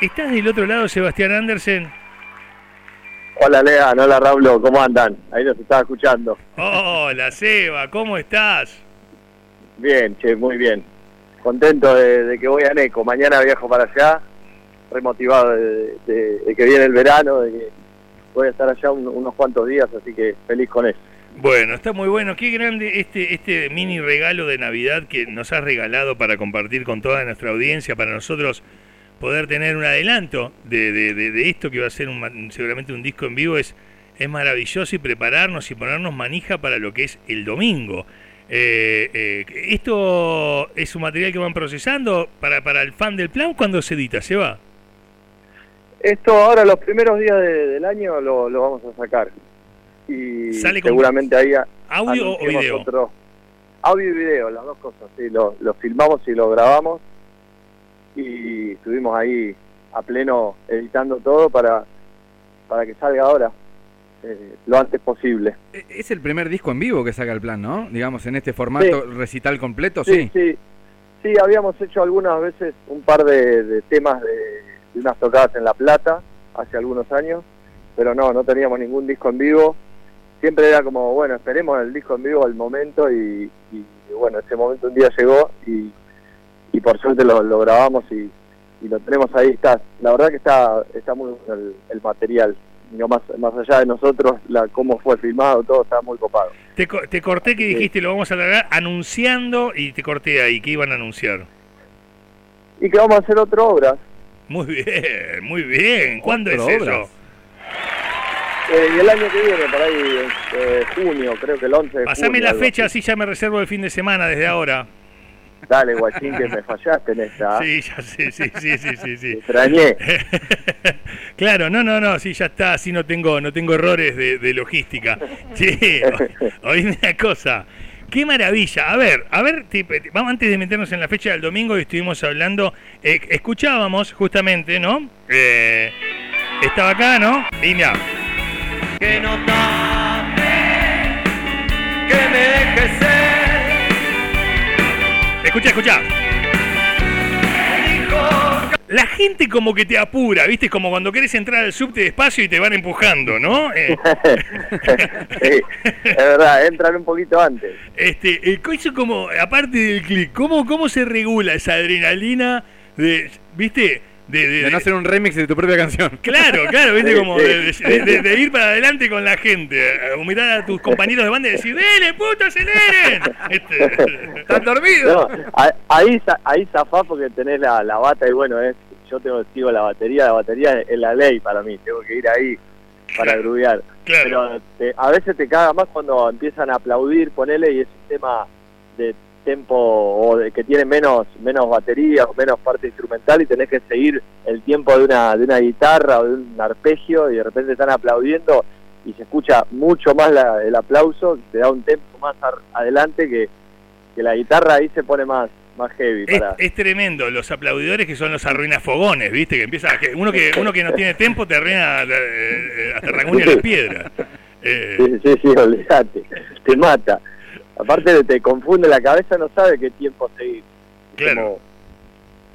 ¿Estás del otro lado, Sebastián Andersen? Hola Lea, hola Raúl, ¿cómo andan? Ahí nos estaba escuchando. Hola Seba, ¿cómo estás? Bien, che, muy bien. Contento de, que voy a Neco. Mañana viajo para allá, remotivado de, de, que viene el verano, de que voy a estar allá unos cuantos días, así que feliz con eso. Bueno, está muy bueno. Qué grande este, este mini regalo de Navidad que nos has regalado para compartir con toda nuestra audiencia, para nosotros poder tener un adelanto de, de, esto que va a ser un, seguramente un disco en vivo es, es maravilloso y prepararnos y ponernos manija para lo que es el domingo. Eh, eh, ¿Esto es un material que van procesando para, para el fan del plan? cuando se edita? ¿Se va? Esto ahora los primeros días del año lo, lo, vamos a sacar. Y seguramente ahí... ¿Audio o video? audio y video, las dos cosas. Sí, lo, lo filmamos y lo grabamos y estuvimos ahí a pleno editando todo para, para que salga ahora. Eh, lo antes posible. E, es el primer disco en vivo que saca el plan, ¿no? Digamos, en este formato recital completo, sí. Sí, sí. habíamos hecho algunas veces un par de, temas de, unas tocadas en La Plata hace algunos años, pero no, no teníamos ningún disco en vivo. Siempre era como, bueno, esperemos el disco en vivo al momento y, y bueno, ese momento un día llegó y y por suerte lo, grabamos y, lo tenemos ahí. Está, la verdad que está, está muy bueno el, material. No más, más allá de nosotros, la, cómo fue filmado, todo está muy copado. Te, te corté que dijiste, lo vamos a largar anunciando y te corté ahí, que iban a anunciar. Y que vamos a hacer otra obra. Muy bien, muy bien. ¿Cuándo es eso? Eh, y el año que viene, por ahí, eh, junio, creo que el 11 de Pasame la fecha, así ya me reservo el fin de semana desde ahora. Dale, guachín, que me fallaste en esta. Sí, ya sé, sí, sí, sí, sí, sí. extrañé. claro, no, no, no, sí, ya está, así no tengo, no tengo errores de, logística. Sí, oíme una cosa. Qué maravilla. A ver, a ver, vamos antes de meternos en la fecha del domingo y estuvimos hablando, eh, escuchábamos justamente, ¿no? Eh, estaba acá, ¿no? Y mira. Que no que me dejes ser Escucha, escucha. La gente como que te apura, ¿viste? Como cuando quieres entrar al subte despacio y te van empujando, ¿no? Eh. sí, es verdad, entran un poquito antes. Este, el coche como, aparte del clic, ¿cómo, ¿cómo se regula esa adrenalina de, ¿viste? De, no hacer un remix de tu propia canción. Claro, claro, viste, como de, ir para adelante con la gente, a mirar a tus compañeros de banda y decir, ¡Dele, puto, aceleren! Este, ¿Están dormidos? ahí, ahí zafá porque tenés la, la bata y bueno, es yo tengo sigo la batería, la batería es la ley para mí, tengo que ir ahí para grubear. Pero a veces te caga más cuando empiezan a aplaudir, ponele, y es un tema de tempo o de, que tiene menos menos batería o menos parte instrumental y tenés que seguir el tiempo de una de una guitarra o de un arpegio y de repente están aplaudiendo y se escucha mucho más el aplauso, te da un tempo más adelante que, que la guitarra ahí se pone más más heavy. Es, tremendo, los aplaudidores que son los arruinas fogones, ¿viste? Que empieza, que uno que uno que no tiene tempo te arruina eh, hasta rasguña de piedra. Eh. Sí, sí, sí, olvídate, te mata aparte te confunde la cabeza, no sabe qué tiempo seguir. Claro.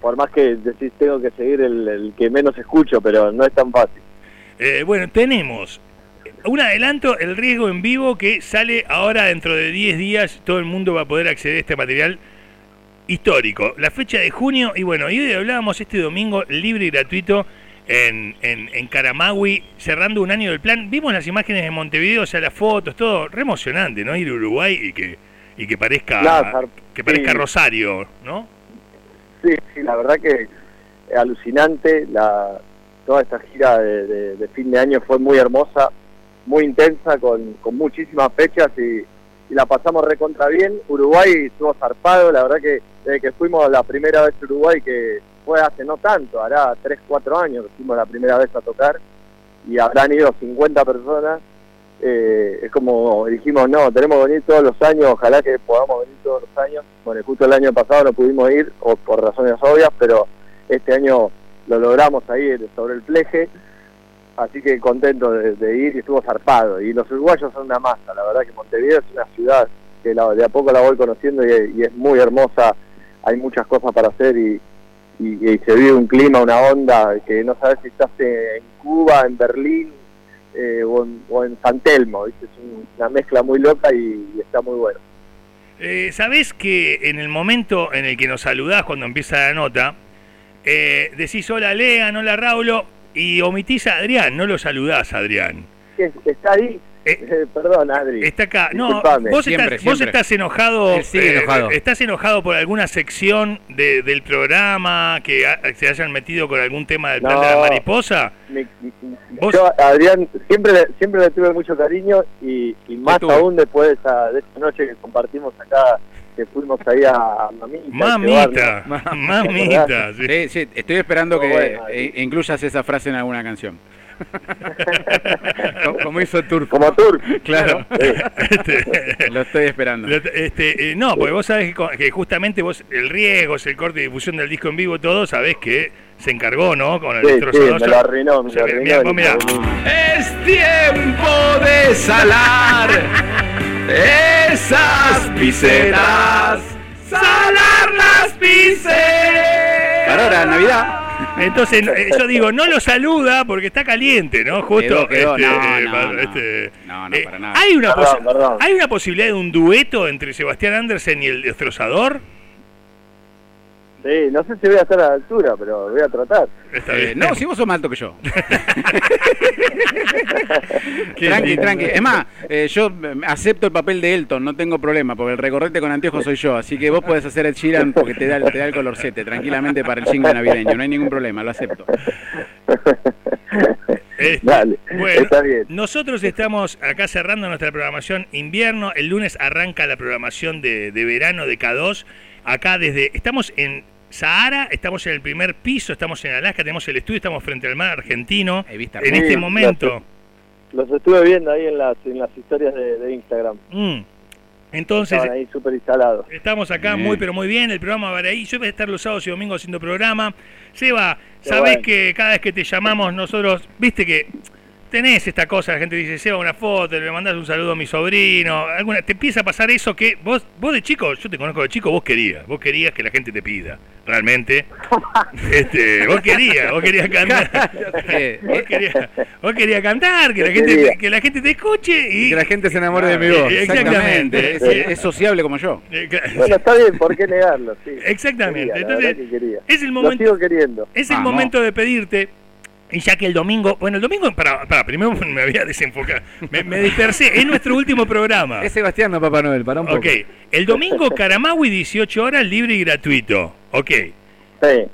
por más que decís tengo que seguir el, que menos escucho, pero no es tan fácil. Eh, bueno, tenemos un adelanto, el riesgo en vivo que sale ahora dentro de 10 días, todo el mundo va a poder acceder a este material histórico. La fecha de junio, y bueno, hoy hablábamos este domingo libre y gratuito en, en, en Caramagui, cerrando un año del plan. Vimos las imágenes de Montevideo, o sea, las fotos, todo re emocionante, ¿no? Ir a Uruguay y que, y que parezca, que parezca Rosario, ¿no? Sí, sí, la verdad que alucinante. La, toda esta gira de, fin de año fue muy hermosa, muy intensa, con, con muchísimas fechas y, la pasamos recontra bien. Uruguay estuvo zarpado, la verdad que desde que fuimos la primera vez a Uruguay, que fue hace no tanto, hará 3, 4 años que fuimos la primera vez a tocar y habrán ido 50 personas. Eh, es como dijimos, no, tenemos que venir todos los años, ojalá que podamos venir todos los años. Bueno, justo el año pasado no pudimos ir, o por razones obvias, pero este año lo logramos ahí sobre el fleje, así que contento de, ir y estuvo zarpado. Y los uruguayos son una masa, la verdad que Montevideo es una ciudad que de a poco la voy conociendo y es muy hermosa, hay muchas cosas para hacer y, y, y se vive un clima, una onda que no sabes si estás en Cuba, en Berlín eh, o, en, o en San Telmo, ¿viste? es un- una mezcla muy loca y, y está muy bueno. Eh, ¿Sabés que en el momento en el que nos saludás cuando empieza la nota, eh, decís hola Lea, hola Raulo, y omitís a Adrián, no lo saludás Adrián? ¿Qué- ¿Está ahí? Eh, Eh, perdón, Adri. Está acá. No, vos, Siempre, estás, vos estás enojado. Él sigue enojado. ¿Estás enojado por alguna sección de- del programa que ha- se hayan metido con algún tema del plan de la mariposa? Mi- mi- mi- Vos- Yo Adrián siempre le, siempre le tuve mucho cariño y, y más aún después de esa, de esa noche que compartimos acá, que fuimos ahí a, Mamita. Mamita, Ma- mamita. sí. Sí, sí, estoy esperando que bueno, eh, incluyas esa frase en alguna canción. como, como hizo Turf. Como Tour. Claro. Sí. Este, Lo estoy esperando. Lo- Este, eh, no, porque vos sabés que, justamente vos, el riesgo, el corte de difusión del disco en vivo, todo, sabés que se encargó, ¿no? Con el Sí, sí, me lo arruinó, me O sea, lo mirá, arruinó. vos mirá. Es tiempo de salar esas pisetas. Salar las pisetas. Para ahora, Navidad. Entonces, eh, yo digo, no lo saluda porque está caliente, ¿no? Justo. este, No, eh, no, pa- no. este, No, no, eh, para nada. ¿hay, una Perdón, posi- perdón. ¿Hay una posibilidad de un dueto entre Sebastián Andersen y el destrozador? Sí, no sé si voy a estar a la altura, pero voy a tratar. Está Eh, bien. no, si vos sos más alto que yo. Tranqui, tranqui. Es más, eh, yo eh, acepto el papel de Elton, no tengo problema, porque el recorrete con anteojos soy yo. Así que vos podés hacer el Sheeran porque te da, te da el colorcete tranquilamente para el jingle navideño. No hay ningún problema, lo acepto. Este, Dale, bueno, está bien. nosotros estamos acá cerrando nuestra programación invierno. El lunes arranca la programación de, de verano de K2. Acá desde. Estamos en Sahara, estamos en el primer piso, estamos en Alaska, tenemos el estudio, estamos frente al mar argentino. Hay vista En este momento. Los estuve viendo ahí en las, en las historias de, de Instagram. Mm. Entonces, Estaban ahí súper instalados. Estamos acá Bien. muy pero muy bien, el programa va a ir ahí. Yo voy a estar los sábados y domingos haciendo programa. Seba, sabés bueno. que cada vez que te llamamos nosotros, viste que tenés esta cosa, la gente dice, Seba, una foto, le mandás un saludo a mi sobrino, alguna, te empieza a pasar eso que vos, vos de chico, yo te conozco de chico, vos querías, vos querías que la gente te pida, realmente. este, vos querías, vos querías cantar. Eh, vos, querías, vos querías cantar, que la gente que la gente te escuche y, Y que la gente se enamore de mi Eh, voz. exactamente. Es, es sociable como yo. Eh, Bueno, está bien, ¿por qué negarlo? Sí. Exactamente. Quería, Entonces, que es el Lo momento sigo queriendo. Es el momento de pedirte, y ya que el domingo, bueno, el domingo, para, para primero me había desenfocado, me, me dispersé, es nuestro último programa. Es Sebastián, no Papá Noel, para un poco. Ok, el domingo Caramawi 18 horas, libre y gratuito. Ok, Sí.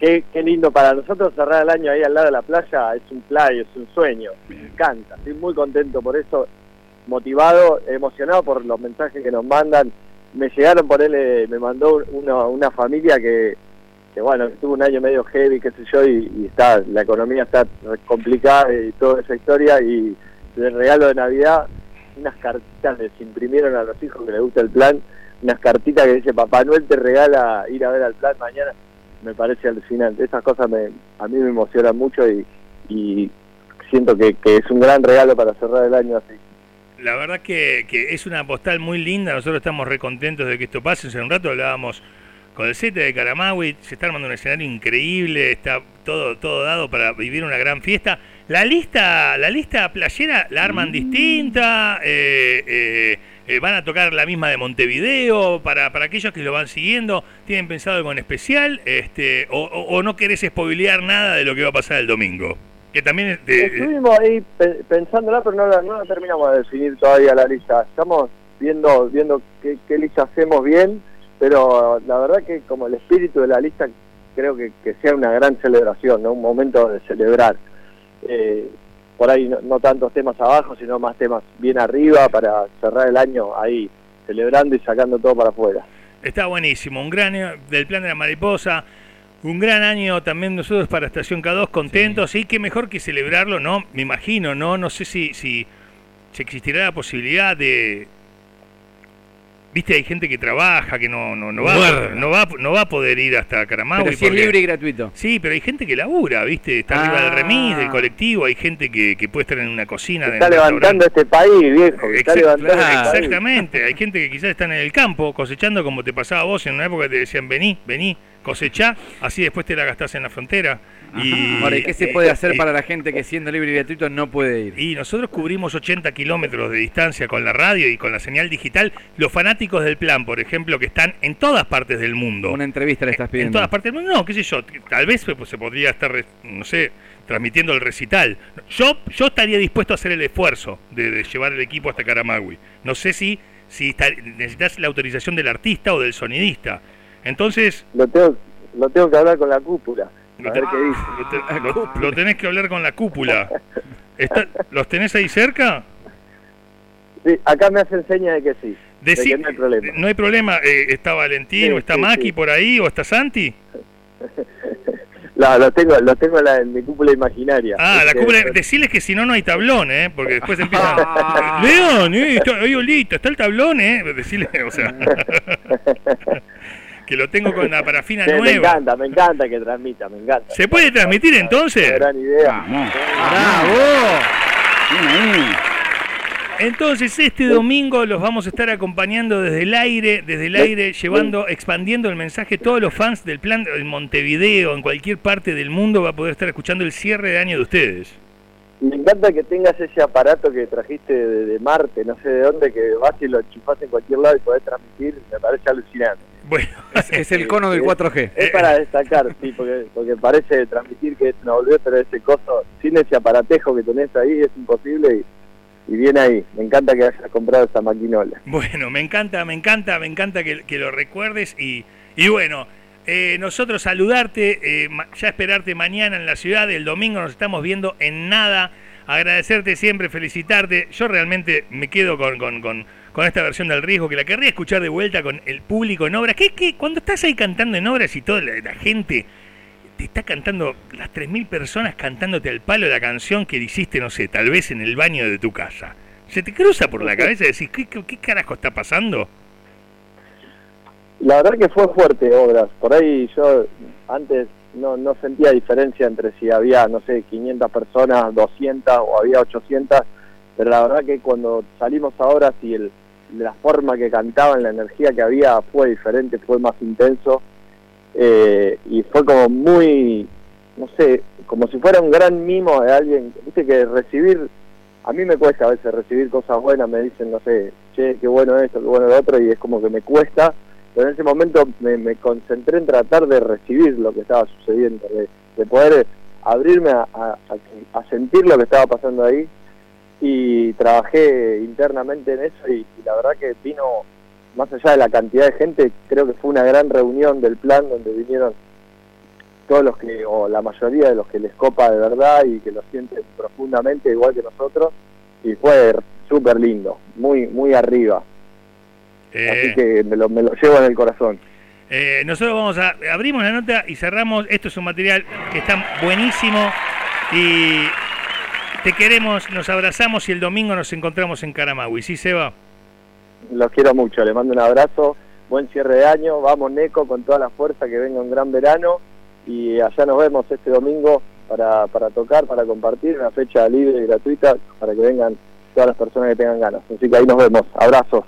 Qué, qué lindo para nosotros cerrar el año ahí al lado de la playa, es un play, es un sueño. Me encanta, estoy muy contento por eso, motivado, emocionado por los mensajes que nos mandan. Me llegaron por él, me mandó uno- una familia que, que, bueno, tuvo un año medio heavy, qué sé yo, y, está, la economía está complicada y toda esa historia, y de regalo de Navidad, unas cartitas les imprimieron a los hijos que les gusta el plan, unas cartitas que dice Papá Noel te regala ir a ver al plan mañana, me parece alucinante. Esas cosas me, a mí me emocionan mucho y, y siento que, que es un gran regalo para cerrar el año así. la verdad que, que es una postal muy linda, nosotros estamos recontentos de que esto pase, hace un rato hablábamos con el set de Caramawi, se está armando un escenario increíble, está todo, todo dado para vivir una gran fiesta. La lista, la lista playera la arman distinta, eh, eh, eh, van a tocar la misma de Montevideo, para, para aquellos que lo van siguiendo, tienen pensado algo en especial, este, o, o- o no querés spoilear nada de lo que va a pasar el domingo. Que también es de- Estuvimos ahí pe- pensándola, pero no la, no la terminamos de definir todavía la lista. Estamos viendo viendo qué, qué lista hacemos bien, pero la verdad que como el espíritu de la lista creo que, que sea una gran celebración, ¿no? un momento de celebrar. Eh, por ahí no, no tantos temas abajo, sino más temas bien arriba para cerrar el año ahí, celebrando y sacando todo para afuera. Está buenísimo, un gran año del plan de la mariposa, un gran año también nosotros para Estación K2, contentos, y qué mejor que celebrarlo, ¿no? Me imagino, ¿no? No sé si, si, si existirá la posibilidad de... Viste, hay gente que trabaja, que no, no, no, va, no, va, no va a poder ir hasta Caramaui. Pero si es libre y gratuito. Sí, pero hay gente que labura, ¿viste? Está arriba del Ah. remis, del colectivo, hay gente que, que puede estar en una cocina. Está levantando este país, viejo, que está levantando claro, este país. Exactamente, hay gente que quizás están en el campo cosechando como te pasaba a vos en una época que te decían vení, vení, cosechá, así después te la gastás en la frontera. Y, Ahora, ¿y qué se puede hacer para la gente que siendo libre y gratuito no puede ir? Y nosotros cubrimos 80 kilómetros de distancia con la radio y con la señal digital. Los fanáticos del plan, por ejemplo, que están en todas partes del mundo. Una entrevista le estás pidiendo. En todas partes del mundo, no, qué sé yo. Tal vez pues, se podría estar, no sé, transmitiendo el recital. Yo, yo estaría dispuesto a hacer el esfuerzo de, llevar el equipo hasta Caramagui. No sé si, si necesitas la autorización del artista o del sonidista. Entonces... Lo tengo, lo tengo que hablar con la cúpula. A ver qué dice. Lo, tenés que hablar con la cúpula. ¿Los tenés ahí cerca? Sí, acá me hacen seña de que sí. no hay problema. No hay problema. Eh, ¿Está Valentín o está Maki por ahí o está Santi? No, lo tengo, lo tengo en, mi cúpula imaginaria. Ah, la cúpula. Decirles que si no, no hay tablón, ¿eh? Porque después empiezan. León, eh, está, está el tablón, ¿eh? Decirle, o sea. que lo tengo con la parafina nueva. Me encanta, me encanta que transmita, me encanta. ¿Se puede transmitir entonces? Gran idea. ¡Bravo! Entonces este domingo los vamos a estar acompañando desde el aire, desde el aire, llevando, expandiendo el mensaje. Todos los fans del plan en Montevideo, en cualquier parte del mundo, va a poder estar escuchando el cierre de año de ustedes. Me encanta que tengas ese aparato que trajiste de, Marte, no sé de dónde, que vas y lo enchufás en cualquier lado y podés transmitir, me parece alucinante. Bueno, es, el cono del 4G. Es para destacar, sí, porque, porque parece transmitir que es una boludez, pero ese coso, sin ese aparatejo que tenés ahí, es imposible y, bien ahí. Me encanta que hayas comprado esa maquinola. Bueno, me encanta, me encanta, me encanta que, lo recuerdes y, y bueno. Eh, nosotros saludarte, eh, ya esperarte mañana en la ciudad, el domingo nos estamos viendo en nada, agradecerte siempre, felicitarte. Yo realmente me quedo con, con, con con esta versión del riesgo, que la querría escuchar de vuelta con el público en obras. ¿Qué, qué? Cuando estás ahí cantando en obras y toda la, gente te está cantando, las 3.000 personas cantándote al palo la canción que hiciste, no sé, tal vez en el baño de tu casa. ¿Se te cruza por la cabeza y decís, ¿qué, qué, carajo está pasando? La verdad que fue fuerte obras. Por ahí yo antes no, no sentía diferencia entre si había, no sé, 500 personas, 200 o había 800 pero la verdad que cuando salimos ahora, si el, la forma que cantaban, la energía que había fue diferente, fue más intenso eh, y fue como muy, no sé, como si fuera un gran mimo de alguien, viste que recibir, a mí me cuesta a veces recibir cosas buenas, me dicen, no sé, che, qué bueno esto, qué bueno lo otro, y es como que me cuesta, pero en ese momento me, concentré en tratar de recibir lo que estaba sucediendo, de, poder abrirme a, a sentir lo que estaba pasando ahí y trabajé internamente en eso y, la verdad que vino, más allá de la cantidad de gente, creo que fue una gran reunión del plan donde vinieron todos los que, o la mayoría de los que les copa de verdad y que lo sienten profundamente igual que nosotros y fue súper lindo, muy, muy arriba. Así eh. que me lo, me lo llevo en el corazón. Eh, nosotros vamos a abrimos la nota y cerramos. Esto es un material que está buenísimo y te queremos, nos abrazamos y el domingo nos encontramos en Caramagui. ¿Sí, Seba? Los quiero mucho, le mando un abrazo, buen cierre de año, vamos Neco con toda la fuerza, que venga un gran verano y allá nos vemos este domingo para, para tocar, para compartir, una fecha libre y gratuita para que vengan todas las personas que tengan ganas. Así que ahí nos vemos, abrazos.